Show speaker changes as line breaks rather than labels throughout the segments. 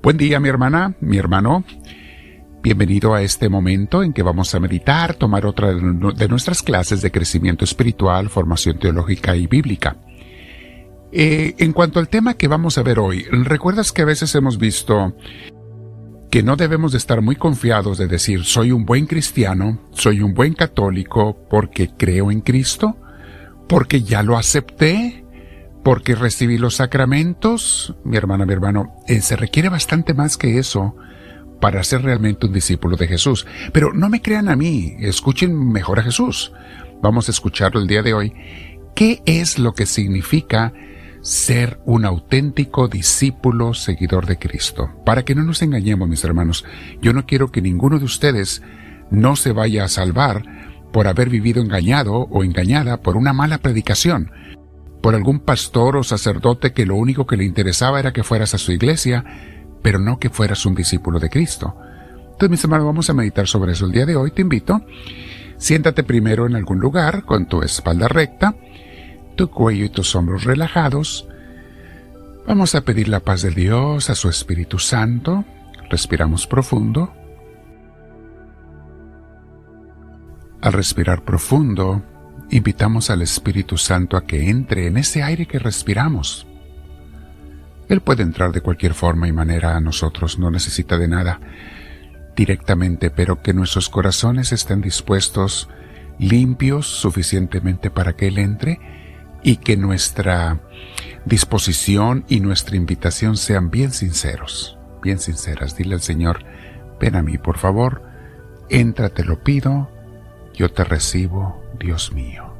Buen día mi hermana, mi hermano. Bienvenido a este momento en que vamos a meditar, tomar otra de nuestras clases de crecimiento espiritual, formación teológica y bíblica. Eh, en cuanto al tema que vamos a ver hoy, ¿recuerdas que a veces hemos visto que no debemos de estar muy confiados de decir soy un buen cristiano, soy un buen católico porque creo en Cristo, porque ya lo acepté, porque recibí los sacramentos? Mi hermana, mi hermano, eh, se requiere bastante más que eso para ser realmente un discípulo de Jesús. Pero no me crean a mí, escuchen mejor a Jesús. Vamos a escucharlo el día de hoy. ¿Qué es lo que significa ser un auténtico discípulo seguidor de Cristo? Para que no nos engañemos, mis hermanos, yo no quiero que ninguno de ustedes no se vaya a salvar por haber vivido engañado o engañada por una mala predicación, por algún pastor o sacerdote que lo único que le interesaba era que fueras a su iglesia, pero no que fueras un discípulo de Cristo. Entonces, mis hermanos, vamos a meditar sobre eso el día de hoy. Te invito. Siéntate primero en algún lugar con tu espalda recta, tu cuello y tus hombros relajados. Vamos a pedir la paz de Dios a su Espíritu Santo. Respiramos profundo. Al respirar profundo, invitamos al Espíritu Santo a que entre en ese aire que respiramos. Él puede entrar de cualquier forma y manera a nosotros, no necesita de nada directamente, pero que nuestros corazones estén dispuestos, limpios suficientemente para que Él entre y que nuestra disposición y nuestra invitación sean bien sinceros, bien sinceras. Dile al Señor, ven a mí, por favor, entra, te lo pido, yo te recibo, Dios mío.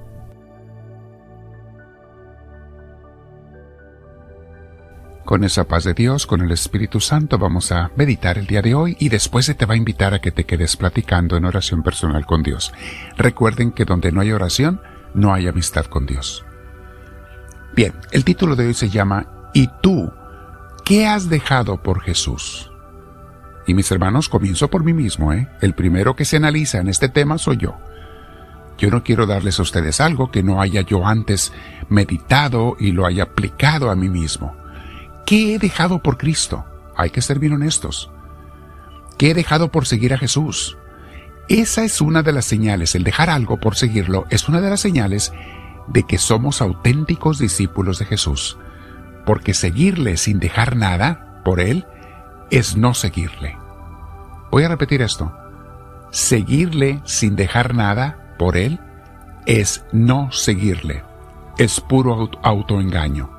Con esa paz de Dios, con el Espíritu Santo, vamos a meditar el día de hoy y después se te va a invitar a que te quedes platicando en oración personal con Dios. Recuerden que donde no hay oración, no hay amistad con Dios. Bien, el título de hoy se llama ¿Y tú qué has dejado por Jesús? Y mis hermanos, comienzo por mí mismo, ¿eh? El primero que se analiza en este tema soy yo. Yo no quiero darles a ustedes algo que no haya yo antes meditado y lo haya aplicado a mí mismo. ¿Qué he dejado por Cristo? Hay que ser bien honestos. ¿Qué he dejado por seguir a Jesús? Esa es una de las señales, el dejar algo por seguirlo es una de las señales de que somos auténticos discípulos de Jesús, porque seguirle sin dejar nada por Él es no seguirle. Voy a repetir esto. Seguirle sin dejar nada por Él es no seguirle. Es puro autoengaño.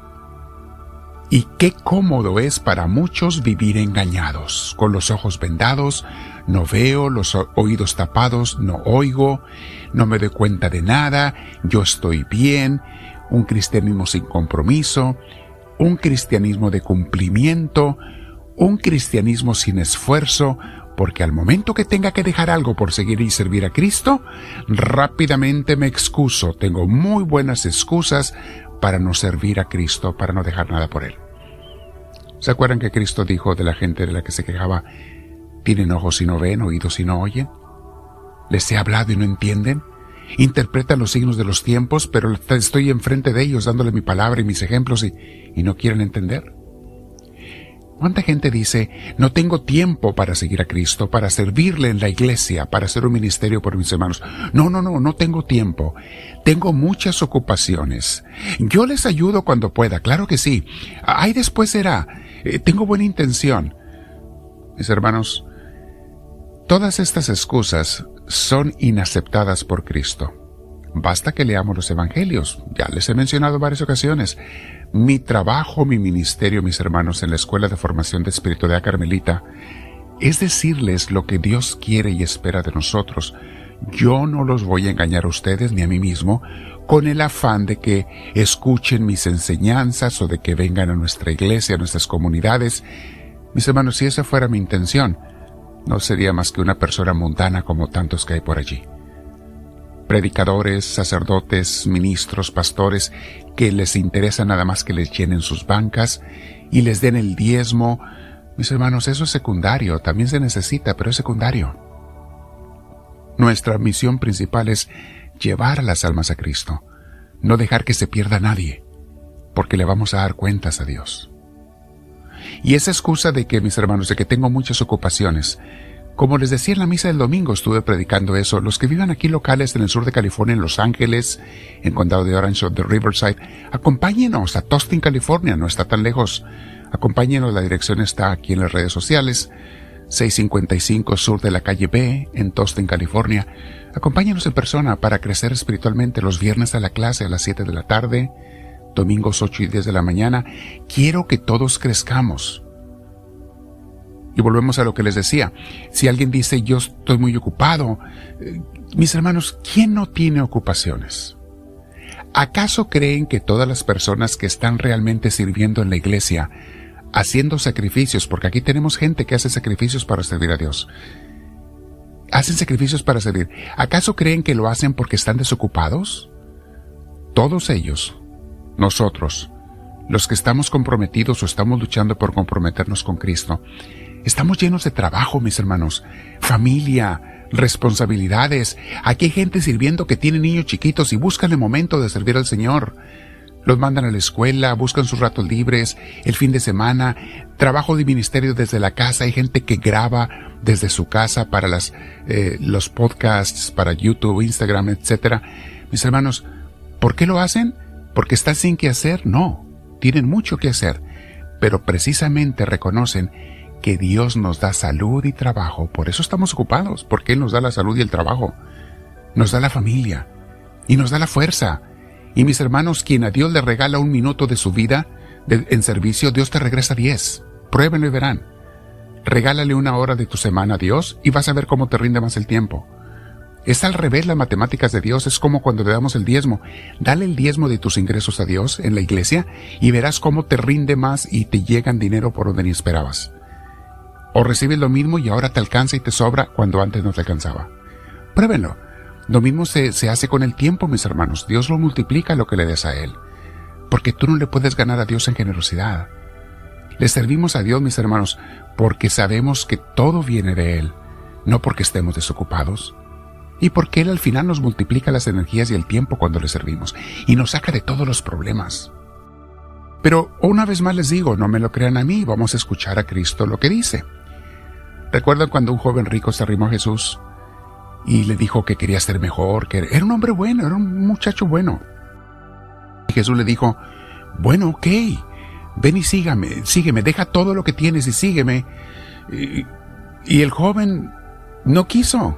Y qué cómodo es para muchos vivir engañados, con los ojos vendados, no veo, los oídos tapados, no oigo, no me doy cuenta de nada, yo estoy bien, un cristianismo sin compromiso, un cristianismo de cumplimiento, un cristianismo sin esfuerzo, porque al momento que tenga que dejar algo por seguir y servir a Cristo, rápidamente me excuso, tengo muy buenas excusas para no servir a Cristo, para no dejar nada por Él. ¿Se acuerdan que Cristo dijo de la gente de la que se quejaba, tienen ojos y no ven, oídos y no oyen? ¿Les he hablado y no entienden? Interpretan los signos de los tiempos, pero estoy enfrente de ellos dándole mi palabra y mis ejemplos y, y no quieren entender. ¿Cuánta gente dice, no tengo tiempo para seguir a Cristo, para servirle en la iglesia, para hacer un ministerio por mis hermanos? No, no, no, no tengo tiempo. Tengo muchas ocupaciones. Yo les ayudo cuando pueda, claro que sí. Ahí después será. Eh, tengo buena intención. Mis hermanos, todas estas excusas son inaceptadas por Cristo. Basta que leamos los evangelios. Ya les he mencionado en varias ocasiones. Mi trabajo, mi ministerio, mis hermanos, en la Escuela de Formación de Espiritualidad Carmelita, es decirles lo que Dios quiere y espera de nosotros. Yo no los voy a engañar a ustedes ni a mí mismo con el afán de que escuchen mis enseñanzas o de que vengan a nuestra iglesia, a nuestras comunidades. Mis hermanos, si esa fuera mi intención, no sería más que una persona mundana como tantos que hay por allí predicadores, sacerdotes, ministros, pastores, que les interesa nada más que les llenen sus bancas y les den el diezmo. Mis hermanos, eso es secundario, también se necesita, pero es secundario. Nuestra misión principal es llevar a las almas a Cristo, no dejar que se pierda nadie, porque le vamos a dar cuentas a Dios. Y esa excusa de que, mis hermanos, de que tengo muchas ocupaciones, como les decía en la misa del domingo, estuve predicando eso. Los que vivan aquí locales en el sur de California, en Los Ángeles, en condado de Orange o de Riverside, acompáñenos a Tostin, California, no está tan lejos. Acompáñenos, la dirección está aquí en las redes sociales. 655 sur de la calle B, en Tostin, California. Acompáñenos en persona para crecer espiritualmente los viernes a la clase a las 7 de la tarde, domingos 8 y 10 de la mañana. Quiero que todos crezcamos. Y volvemos a lo que les decía. Si alguien dice yo estoy muy ocupado, eh, mis hermanos, ¿quién no tiene ocupaciones? ¿Acaso creen que todas las personas que están realmente sirviendo en la iglesia, haciendo sacrificios, porque aquí tenemos gente que hace sacrificios para servir a Dios, hacen sacrificios para servir, ¿acaso creen que lo hacen porque están desocupados? Todos ellos, nosotros, los que estamos comprometidos o estamos luchando por comprometernos con Cristo, Estamos llenos de trabajo, mis hermanos, familia, responsabilidades. Aquí hay gente sirviendo que tiene niños chiquitos y buscan el momento de servir al Señor. Los mandan a la escuela, buscan sus ratos libres, el fin de semana, trabajo de ministerio desde la casa, hay gente que graba desde su casa para las, eh, los podcasts, para YouTube, Instagram, etc. Mis hermanos, ¿por qué lo hacen? ¿Porque están sin qué hacer? No, tienen mucho que hacer, pero precisamente reconocen que Dios nos da salud y trabajo, por eso estamos ocupados, porque Él nos da la salud y el trabajo, nos da la familia y nos da la fuerza. Y mis hermanos, quien a Dios le regala un minuto de su vida en servicio, Dios te regresa diez. Pruébenlo y verán. Regálale una hora de tu semana a Dios y vas a ver cómo te rinde más el tiempo. Es al revés las matemáticas de Dios, es como cuando le damos el diezmo. Dale el diezmo de tus ingresos a Dios en la iglesia y verás cómo te rinde más y te llegan dinero por donde ni esperabas. O recibes lo mismo y ahora te alcanza y te sobra cuando antes no te alcanzaba. Pruébenlo. Lo mismo se, se hace con el tiempo, mis hermanos. Dios lo multiplica lo que le des a Él. Porque tú no le puedes ganar a Dios en generosidad. Le servimos a Dios, mis hermanos, porque sabemos que todo viene de Él, no porque estemos desocupados. Y porque Él al final nos multiplica las energías y el tiempo cuando le servimos, y nos saca de todos los problemas. Pero una vez más les digo, no me lo crean a mí, vamos a escuchar a Cristo lo que dice. ¿Recuerdan cuando un joven rico se arrimó a Jesús y le dijo que quería ser mejor, que era un hombre bueno, era un muchacho bueno? Y Jesús le dijo, bueno, ok, ven y sígame, sígueme, deja todo lo que tienes y sígueme. Y, y el joven no quiso.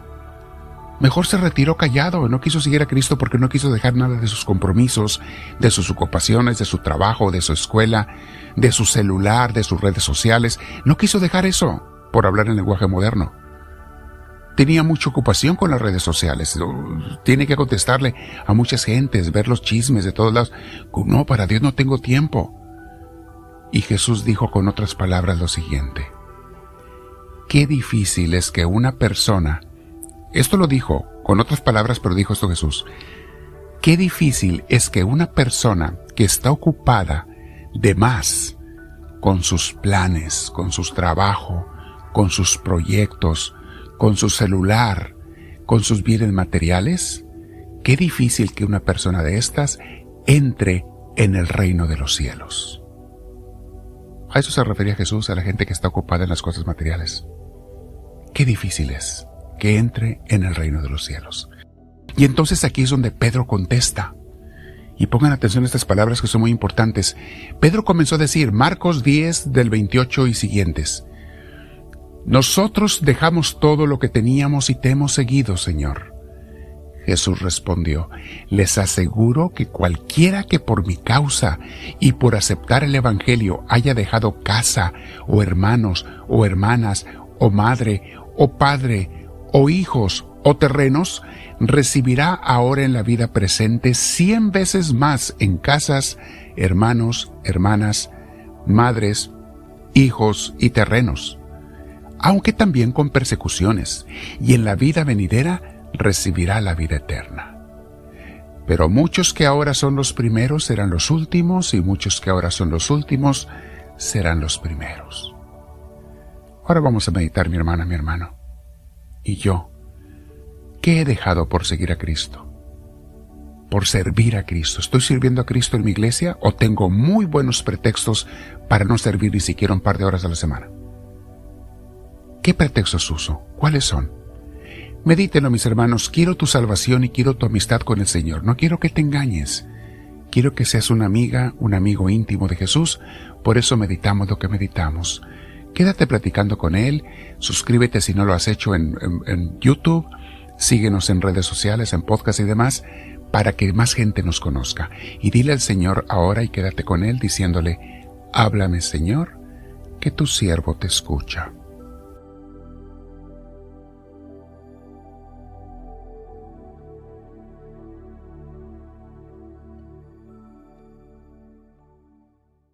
Mejor se retiró callado, no quiso seguir a Cristo porque no quiso dejar nada de sus compromisos, de sus ocupaciones, de su trabajo, de su escuela, de su celular, de sus redes sociales. No quiso dejar eso por hablar en lenguaje moderno. Tenía mucha ocupación con las redes sociales. Tiene que contestarle a muchas gentes, ver los chismes de todos lados. No, para Dios no tengo tiempo. Y Jesús dijo con otras palabras lo siguiente. Qué difícil es que una persona, esto lo dijo con otras palabras, pero dijo esto Jesús, qué difícil es que una persona que está ocupada de más con sus planes, con sus trabajos, con sus proyectos, con su celular, con sus bienes materiales, qué difícil que una persona de estas entre en el reino de los cielos. A eso se refería Jesús a la gente que está ocupada en las cosas materiales. Qué difícil es que entre en el reino de los cielos. Y entonces aquí es donde Pedro contesta. Y pongan atención a estas palabras que son muy importantes. Pedro comenzó a decir, Marcos 10 del 28 y siguientes, nosotros dejamos todo lo que teníamos y te hemos seguido, Señor. Jesús respondió, les aseguro que cualquiera que por mi causa y por aceptar el Evangelio haya dejado casa, o hermanos, o hermanas, o madre, o padre, o hijos, o terrenos, recibirá ahora en la vida presente cien veces más en casas, hermanos, hermanas, madres, hijos y terrenos aunque también con persecuciones, y en la vida venidera recibirá la vida eterna. Pero muchos que ahora son los primeros serán los últimos, y muchos que ahora son los últimos serán los primeros. Ahora vamos a meditar, mi hermana, mi hermano. ¿Y yo? ¿Qué he dejado por seguir a Cristo? por servir a Cristo. ¿Estoy sirviendo a Cristo en mi iglesia o tengo muy buenos pretextos para no servir ni siquiera un par de horas a la semana? ¿Qué pretextos uso? ¿Cuáles son? Medítenlo, mis hermanos. Quiero tu salvación y quiero tu amistad con el Señor. No quiero que te engañes. Quiero que seas una amiga, un amigo íntimo de Jesús. Por eso meditamos lo que meditamos. Quédate platicando con Él. Suscríbete si no lo has hecho en, en YouTube. Síguenos en redes sociales, en podcast y demás, para que más gente nos conozca. Y dile al Señor ahora y quédate con Él diciéndole, háblame Señor, que tu siervo te escucha.